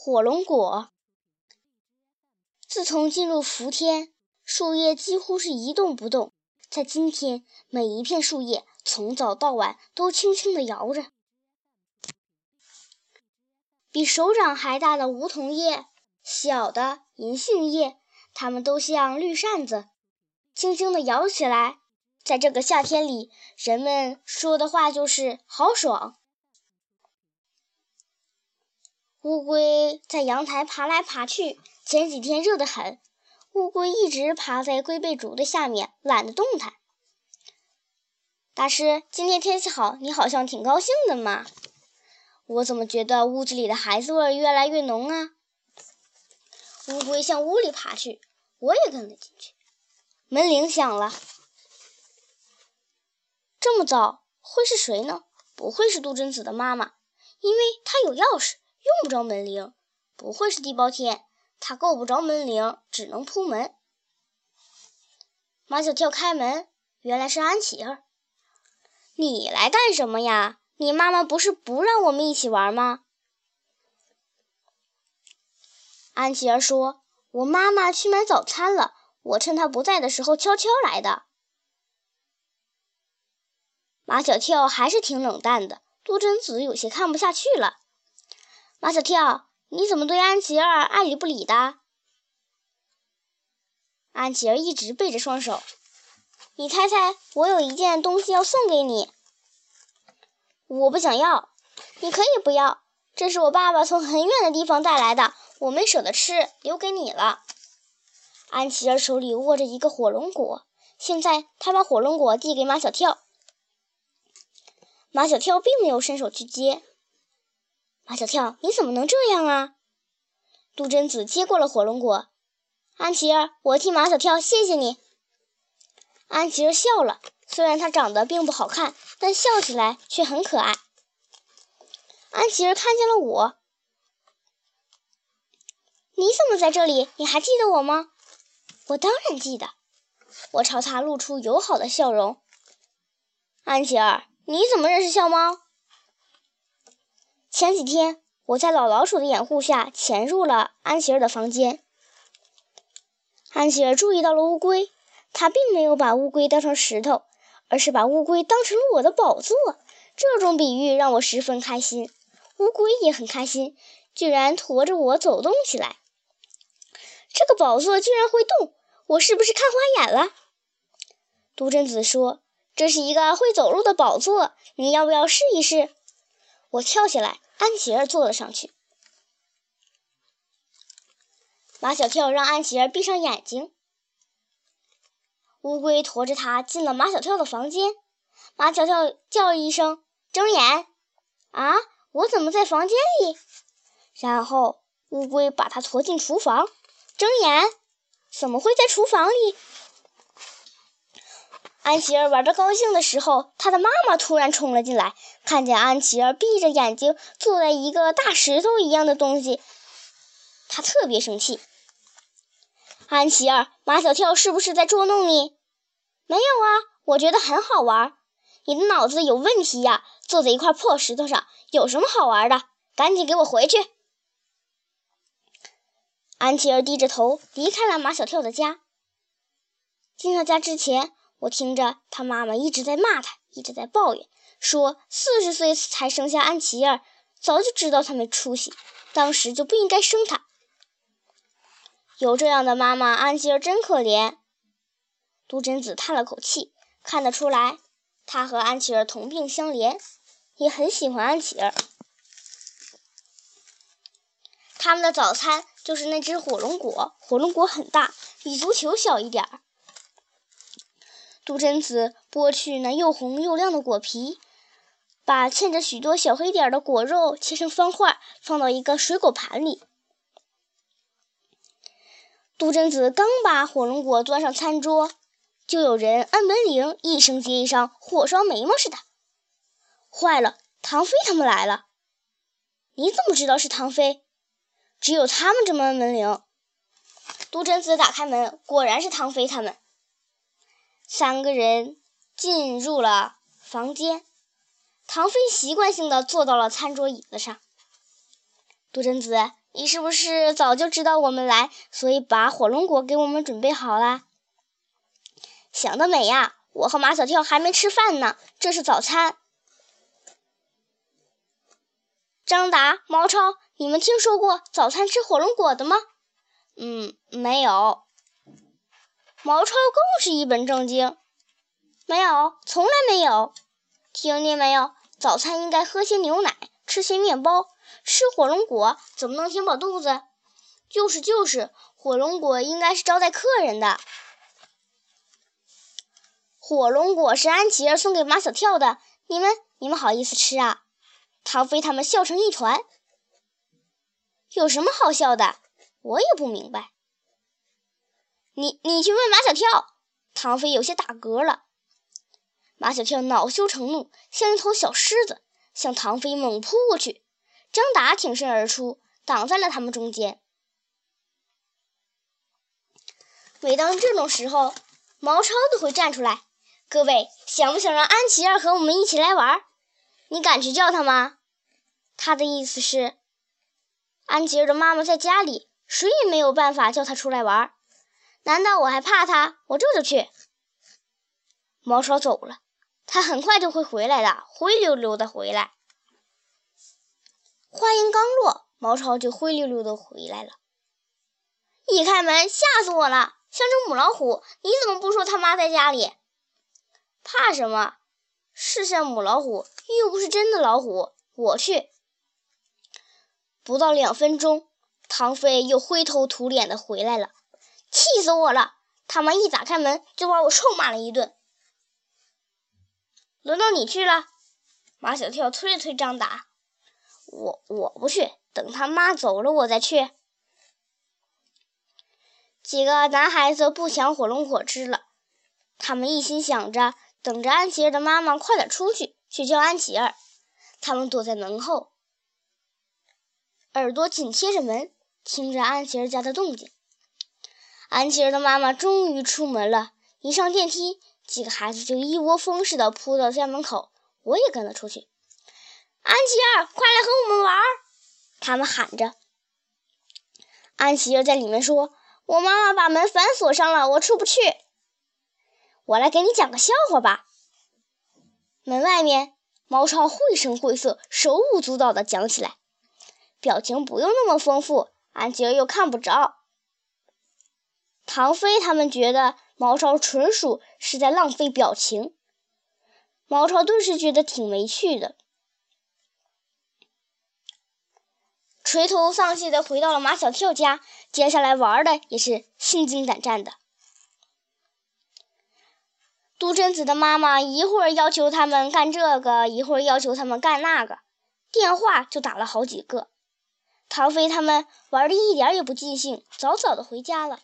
火龙果。自从进入伏天，树叶几乎是一动不动。在今天，每一片树叶从早到晚都轻轻地摇着。比手掌还大的梧桐叶，小的银杏叶，它们都像绿扇子，轻轻地摇起来。在这个夏天里，人们说的话就是“好爽”。乌龟在阳台爬来爬去。前几天热得很，乌龟一直爬在龟背竹的下面，懒得动弹。大师，今天天气好，你好像挺高兴的嘛？我怎么觉得屋子里的孩子味越来越浓啊？乌龟向屋里爬去，我也跟了进去。门铃响了。这么早，会是谁呢？不会是杜真子的妈妈，因为她有钥匙，用不着门铃。不会是地包天，他够不着门铃，只能铺门。马小跳开门，原来是安琪儿。你来干什么呀？你妈妈不是不让我们一起玩吗？安琪儿说：“我妈妈去买早餐了，我趁她不在的时候悄悄来的。”马小跳还是挺冷淡的，杜真子有些看不下去了。马小跳，你怎么对安琪儿爱理不理的？安琪儿一直背着双手。你猜猜，我有一件东西要送给你。我不想要，你可以不要。这是我爸爸从很远的地方带来的，我没舍得吃，留给你了。安琪儿手里握着一个火龙果，现在他把火龙果递给马小跳。马小跳并没有伸手去接。马小跳，你怎么能这样啊？杜真子接过了火龙果。安琪儿，我替马小跳谢谢你。安琪儿笑了，虽然她长得并不好看，但笑起来却很可爱。安琪儿看见了我，你怎么在这里？你还记得我吗？我当然记得。我朝他露出友好的笑容。安琪儿。你怎么认识笑猫？前几天我在老老鼠的掩护下潜入了安琪儿的房间。安琪儿注意到了乌龟，她并没有把乌龟当成石头，而是把乌龟当成了我的宝座。这种比喻让我十分开心，乌龟也很开心，居然驮着我走动起来。这个宝座居然会动，我是不是看花眼了？杜真子说。这是一个会走路的宝座，你要不要试一试？我跳下来，安琪儿坐了上去。马小跳让安琪儿闭上眼睛。乌龟驮着它进了马小跳的房间。马小跳叫一声：“睁眼！”啊，我怎么在房间里？然后乌龟把它驮进厨房。睁眼！怎么会在厨房里？安琪儿玩的高兴的时候，她的妈妈突然冲了进来，看见安琪儿闭着眼睛坐在一个大石头一样的东西，她特别生气。安琪儿，马小跳是不是在捉弄你？没有啊，我觉得很好玩。你的脑子有问题呀！坐在一块破石头上有什么好玩的？赶紧给我回去！安琪儿低着头离开了马小跳的家。进他家之前。我听着，他妈妈一直在骂他，一直在抱怨，说四十岁才生下安琪儿，早就知道他没出息，当时就不应该生他。有这样的妈妈，安琪儿真可怜。杜真子叹了口气，看得出来，他和安琪儿同病相怜，也很喜欢安琪儿。他们的早餐就是那只火龙果，火龙果很大，比足球小一点儿。杜真子剥去那又红又亮的果皮，把嵌着许多小黑点的果肉切成方块，放到一个水果盘里。杜真子刚把火龙果端上餐桌，就有人按门铃，一声接一声，火烧眉毛似的。坏了，唐飞他们来了！你怎么知道是唐飞？只有他们这么按门铃。杜真子打开门，果然是唐飞他们。三个人进入了房间，唐飞习惯性的坐到了餐桌椅子上。杜真子，你是不是早就知道我们来，所以把火龙果给我们准备好了？想得美呀！我和马小跳还没吃饭呢，这是早餐。张达、毛超，你们听说过早餐吃火龙果的吗？嗯，没有。毛超更是一本正经，没有，从来没有。听见没有？早餐应该喝些牛奶，吃些面包。吃火龙果怎么能填饱肚子？就是就是，火龙果应该是招待客人的。火龙果是安琪儿送给马小跳的，你们你们好意思吃啊？唐飞他们笑成一团。有什么好笑的？我也不明白。你你去问马小跳。唐飞有些打嗝了。马小跳恼羞成怒，像一头小狮子，向唐飞猛扑过去。张达挺身而出，挡在了他们中间。每当这种时候，毛超都会站出来：“各位，想不想让安琪儿和我们一起来玩？你敢去叫他吗？”他的意思是，安琪儿的妈妈在家里，谁也没有办法叫她出来玩。难道我还怕他？我这就去。毛超走了，他很快就会回来的，灰溜溜的回来。话音刚落，毛超就灰溜溜的回来了。一开门，吓死我了！像只母老虎，你怎么不说他妈在家里？怕什么？是像母老虎，又不是真的老虎。我去。不到两分钟，唐飞又灰头土脸的回来了，气死我了！他妈一打开门，就把我臭骂了一顿。轮到你去了，马小跳推了推张达。我我不去，等他妈走了我再去。几个男孩子不抢火龙果吃了，他们一心想着等着安琪儿的妈妈快点出去，去叫安琪儿。他们躲在门后，耳朵紧贴着门，听着安琪儿家的动静。安琪儿的妈妈终于出门了，一上电梯，几个孩子就一窝蜂似的扑到家门口，我也跟了出去。安琪儿，快来和我们玩！他们喊着。安琪儿在里面说：“我妈妈把门反锁上了，我出不去。”我来给你讲个笑话吧。门外面，毛超绘声绘色、手舞足蹈地讲起来，表情不用那么丰富，安琪儿又看不着。唐飞他们觉得毛超纯属是在浪费表情，毛超顿时觉得挺没趣的。垂头丧气的回到了马小跳家，接下来玩的也是心惊胆战的。杜真子的妈妈一会儿要求他们干这个，一会儿要求他们干那个，电话就打了好几个。唐飞他们玩的一点也不尽兴，早早的回家了。